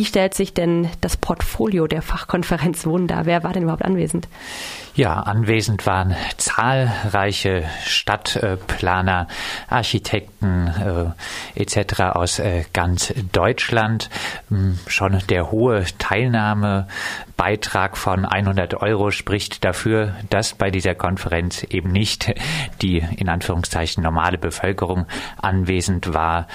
Wie stellt sich denn das Portfolio der Fachkonferenz dar? Wer war denn überhaupt anwesend? Ja, anwesend waren zahlreiche Stadtplaner, Architekten äh, etc. aus äh, ganz Deutschland. Hm, schon der hohe Teilnahmebeitrag von 100 Euro spricht dafür, dass bei dieser Konferenz eben nicht die in Anführungszeichen normale Bevölkerung anwesend war,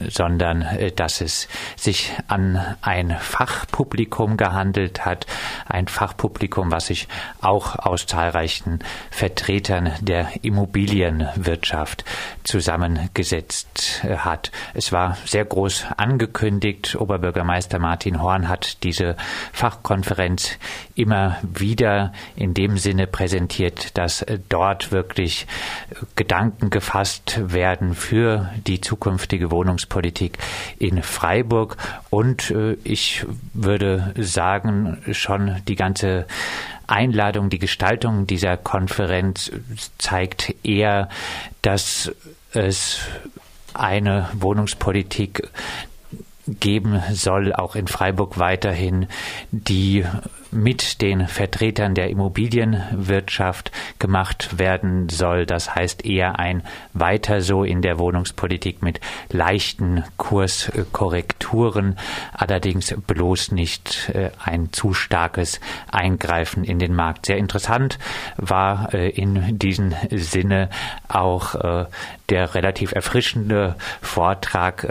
sondern äh, dass es sich an ein Fachpublikum gehandelt hat, ein Fachpublikum, was sich auch aus zahlreichen Vertretern der Immobilienwirtschaft zusammengesetzt äh, hat. Es war sehr groß angekündigt. Oberbürgermeister Martin Horn hat diese Fachkonferenz immer wieder in dem Sinne präsentiert, dass äh, dort wirklich Gedanken gefasst werden für die zukünftige Wohnungs Bildungspolitik in Freiburg. Und äh, ich würde sagen, schon die ganze Einladung, die Gestaltung dieser Konferenz zeigt eher, dass es eine Wohnungspolitik geben soll, auch in Freiburg weiterhin, die mit den Vertretern der Immobilienwirtschaft gemacht werden soll. Das heißt eher ein weiter so in der Wohnungspolitik mit leichten Kurskorrekturen, allerdings bloß nicht äh, ein zu starkes Eingreifen in den Markt. Sehr interessant war äh, in diesem Sinne auch äh, der relativ erfrischende Vortrag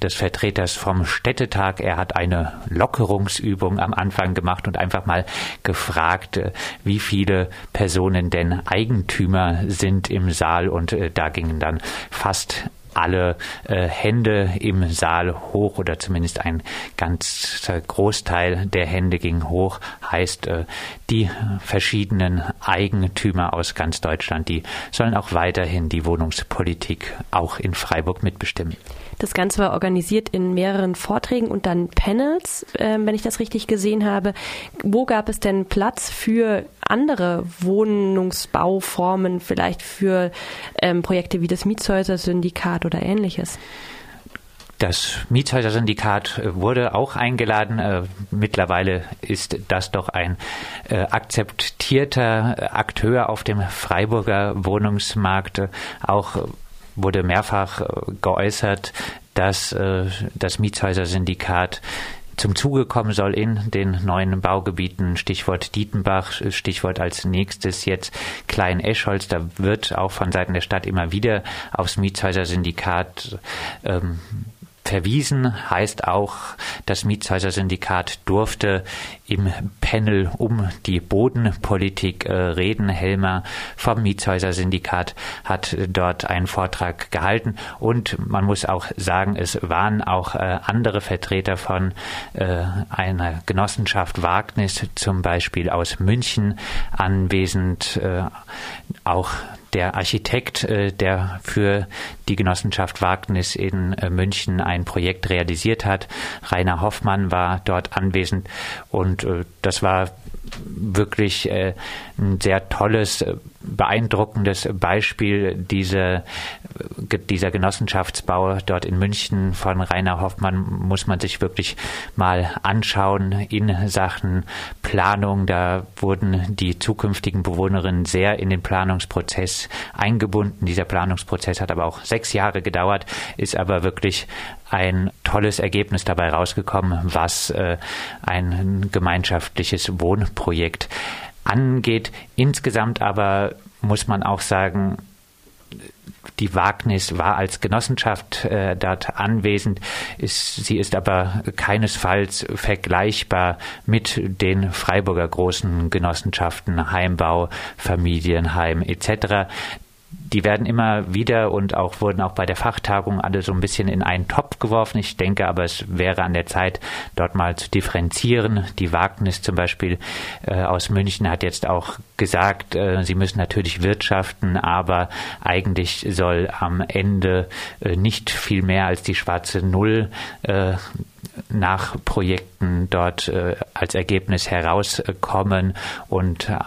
des Vertreters vom Städtetag. Er hat eine Lockerungsübung am Anfang gemacht und einfach mal gefragt, äh, wie viele Personen denn Eigentümer sind im Saal und äh, da gingen dann fast alle äh, Hände im Saal hoch oder zumindest ein ganz Großteil der Hände ging hoch, heißt äh, die verschiedenen Eigentümer aus ganz Deutschland, die sollen auch weiterhin die Wohnungspolitik auch in Freiburg mitbestimmen. Das Ganze war organisiert in mehreren Vorträgen und dann Panels, äh, wenn ich das richtig gesehen habe. Wo gab es denn Platz für andere Wohnungsbauformen, vielleicht für ähm, Projekte wie das Mietshäuser-Syndikat oder ähnliches? Das Mietshäuser-Syndikat äh, wurde auch eingeladen. Äh, mittlerweile ist das doch ein äh, akzeptierter Akteur auf dem Freiburger Wohnungsmarkt. Auch wurde mehrfach geäußert, dass das Mietshäuser-Syndikat zum Zuge kommen soll in den neuen Baugebieten. Stichwort Dietenbach, Stichwort als nächstes jetzt Klein-Eschholz. Da wird auch von Seiten der Stadt immer wieder aufs Mietshäuser-Syndikat ähm, verwiesen, heißt auch, das Mietshäuser-Syndikat durfte im Panel um die Bodenpolitik äh, reden. Helmer vom Mietshäuser-Syndikat hat dort einen Vortrag gehalten und man muss auch sagen, es waren auch äh, andere Vertreter von äh, einer Genossenschaft Wagnis, zum Beispiel aus München, anwesend. Auch der Architekt, äh, der für die Genossenschaft Wagnis in äh, München ein Projekt realisiert hat. Rainer Hoffmann war dort anwesend und äh, das war wirklich ein sehr tolles, beeindruckendes Beispiel dieser, dieser Genossenschaftsbau dort in München von Rainer Hoffmann muss man sich wirklich mal anschauen in Sachen Planung. Da wurden die zukünftigen Bewohnerinnen sehr in den Planungsprozess eingebunden. Dieser Planungsprozess hat aber auch sechs Jahre gedauert, ist aber wirklich ein tolles Ergebnis dabei rausgekommen, was äh, ein gemeinschaftliches Wohnprojekt angeht. Insgesamt aber muss man auch sagen, die Wagnis war als Genossenschaft äh, dort anwesend. Ist, sie ist aber keinesfalls vergleichbar mit den Freiburger großen Genossenschaften Heimbau, Familienheim etc die werden immer wieder und auch wurden auch bei der Fachtagung alle so ein bisschen in einen Topf geworfen. Ich denke aber, es wäre an der Zeit, dort mal zu differenzieren. Die Wagnis zum Beispiel äh, aus München hat jetzt auch gesagt, äh, sie müssen natürlich wirtschaften, aber eigentlich soll am Ende äh, nicht viel mehr als die schwarze Null äh, nach Projekten dort äh, als Ergebnis herauskommen und äh,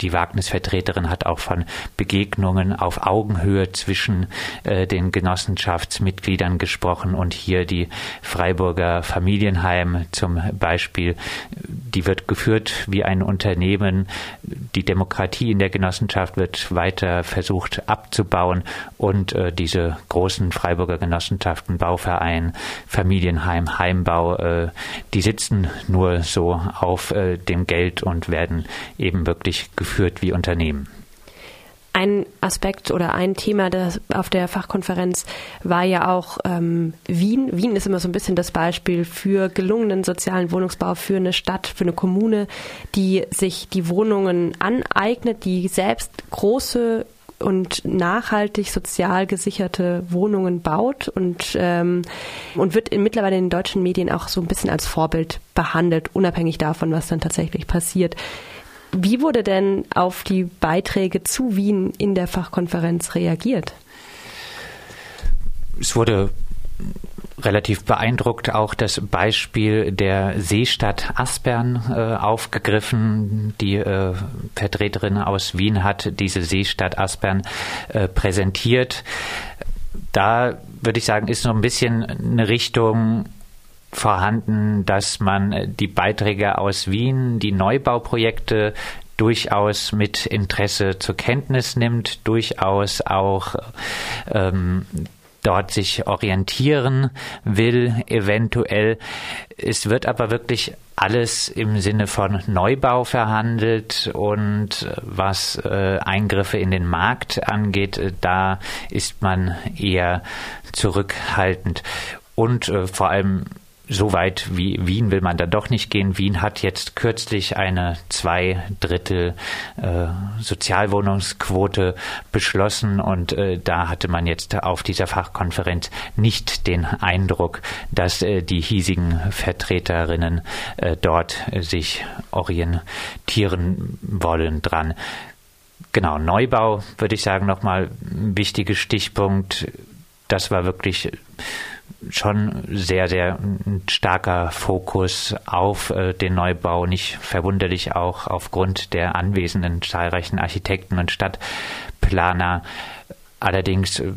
die Wagnisvertreterin hat auch von Begegnungen auf Augenhöhe zwischen äh, den Genossenschaftsmitgliedern gesprochen und hier die Freiburger Familienheim zum Beispiel, die wird geführt wie ein Unternehmen. Die Demokratie in der Genossenschaft wird weiter versucht abzubauen und äh, diese großen Freiburger Genossenschaften, Bauverein, Familienheim, Heimbau, äh, die sitzen nur so auf äh, dem Geld und werden eben wirklich geführt wie Unternehmen. Ein Aspekt oder ein Thema das auf der Fachkonferenz war ja auch ähm, Wien. Wien ist immer so ein bisschen das Beispiel für gelungenen sozialen Wohnungsbau für eine Stadt, für eine Kommune, die sich die Wohnungen aneignet, die selbst große und nachhaltig sozial gesicherte Wohnungen baut und, ähm, und wird in, mittlerweile in den deutschen Medien auch so ein bisschen als Vorbild behandelt, unabhängig davon, was dann tatsächlich passiert. Wie wurde denn auf die Beiträge zu Wien in der Fachkonferenz reagiert? Es wurde relativ beeindruckt auch das Beispiel der Seestadt Aspern äh, aufgegriffen. Die äh, Vertreterin aus Wien hat diese Seestadt Aspern äh, präsentiert. Da würde ich sagen, ist so ein bisschen eine Richtung vorhanden, dass man die Beiträge aus Wien, die Neubauprojekte durchaus mit Interesse zur Kenntnis nimmt, durchaus auch ähm, dort sich orientieren will, eventuell. Es wird aber wirklich alles im Sinne von Neubau verhandelt und was äh, Eingriffe in den Markt angeht, äh, da ist man eher zurückhaltend. Und äh, vor allem so weit wie Wien will man da doch nicht gehen. Wien hat jetzt kürzlich eine zwei Drittel äh, Sozialwohnungsquote beschlossen und äh, da hatte man jetzt auf dieser Fachkonferenz nicht den Eindruck, dass äh, die hiesigen Vertreterinnen äh, dort sich orientieren wollen dran. Genau, Neubau würde ich sagen nochmal ein wichtiger Stichpunkt. Das war wirklich schon sehr, sehr starker Fokus auf äh, den Neubau, nicht verwunderlich auch aufgrund der anwesenden zahlreichen Architekten und Stadtplaner. Allerdings äh,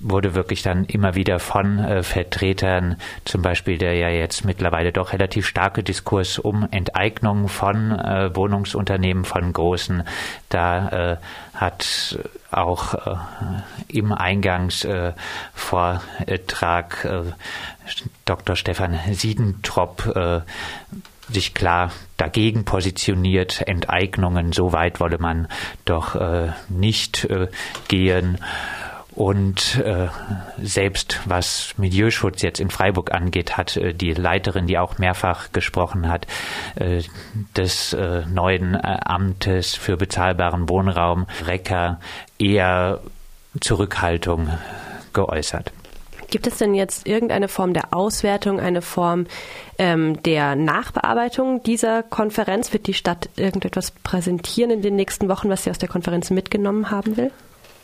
wurde wirklich dann immer wieder von äh, Vertretern, zum Beispiel der ja jetzt mittlerweile doch relativ starke Diskurs um Enteignung von äh, Wohnungsunternehmen, von großen, da äh, hat auch äh, im Eingangsvortrag äh, Dr. Stefan Siedentrop sich klar dagegen positioniert. Enteignungen, so weit wolle man doch nicht gehen. Und äh, selbst was Milieuschutz jetzt in Freiburg angeht, hat äh, die Leiterin, die auch mehrfach gesprochen hat, äh, des äh, neuen äh, Amtes für bezahlbaren Wohnraum, Recker, eher Zurückhaltung geäußert. Gibt es denn jetzt irgendeine Form der Auswertung, eine Form ähm, der Nachbearbeitung dieser Konferenz? Wird die Stadt irgendetwas präsentieren in den nächsten Wochen, was sie aus der Konferenz mitgenommen haben will?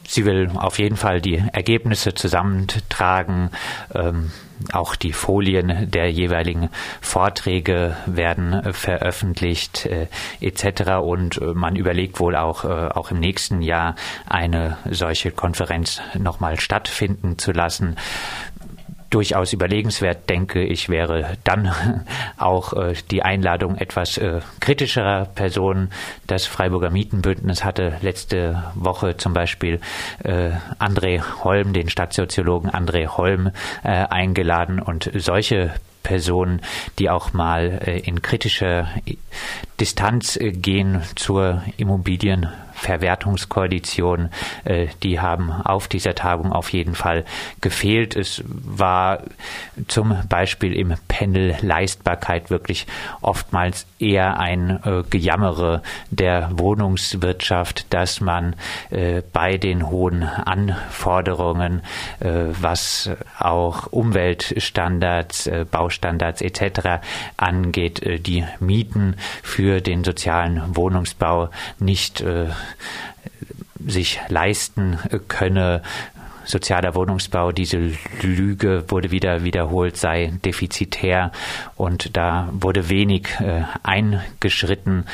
Sie will auf jeden Fall die Ergebnisse zusammentragen. Ähm, auch die Folien der jeweiligen Vorträge werden veröffentlicht äh, etc. Und äh, man überlegt wohl auch, äh, auch im nächsten Jahr eine solche Konferenz nochmal stattfinden zu lassen durchaus überlegenswert, denke ich, wäre dann auch äh, die Einladung etwas äh, kritischerer Personen. Das Freiburger Mietenbündnis hatte letzte Woche zum Beispiel äh, André Holm, den Stadtsoziologen André Holm, äh, eingeladen und solche Personen, die auch mal äh, in kritische Distanz äh, gehen zur Immobilien Verwertungskoalition, äh, die haben auf dieser Tagung auf jeden Fall gefehlt. Es war zum Beispiel im Panel Leistbarkeit wirklich oftmals eher ein äh, Gejammere der Wohnungswirtschaft, dass man äh, bei den hohen Anforderungen, äh, was auch Umweltstandards, äh, Baustandards etc. angeht, äh, die Mieten für den sozialen Wohnungsbau nicht sich leisten könne. sozialer Wohnungsbau, diese Lüge wurde wieder wiederholt, sei defizitär und da wurde wenig äh, eingeschritten.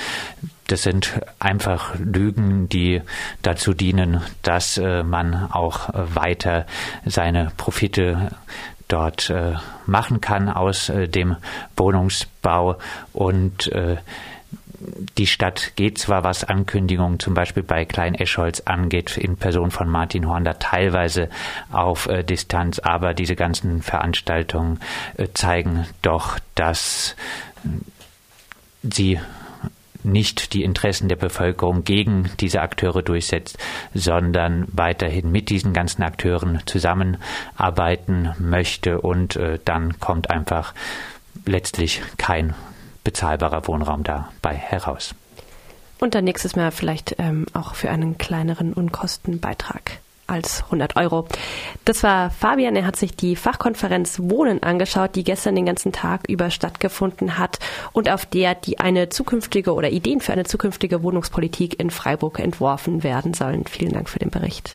Das sind einfach Lügen, die dazu dienen, dass äh, man auch weiter seine Profite dort äh, machen kann aus äh, dem Wohnungsbau und äh, die Stadt geht zwar, was Ankündigungen zum Beispiel bei Klein Eschholz angeht, in Person von Martin Horn da teilweise auf äh, Distanz, aber diese ganzen Veranstaltungen äh, zeigen doch, dass äh, sie nicht die Interessen der Bevölkerung gegen diese Akteure durchsetzt, sondern weiterhin mit diesen ganzen Akteuren zusammenarbeiten möchte. Und äh, dann kommt einfach letztlich kein bezahlbarer Wohnraum dabei heraus. Und dann nächstes Mal vielleicht ähm, auch für einen kleineren Unkostenbeitrag als 100 Euro. Das war Fabian. Er hat sich die Fachkonferenz Wohnen angeschaut, die gestern den ganzen Tag über stattgefunden hat und auf der die eine zukünftige oder Ideen für eine zukünftige Wohnungspolitik in Freiburg entworfen werden sollen. Vielen Dank für den Bericht.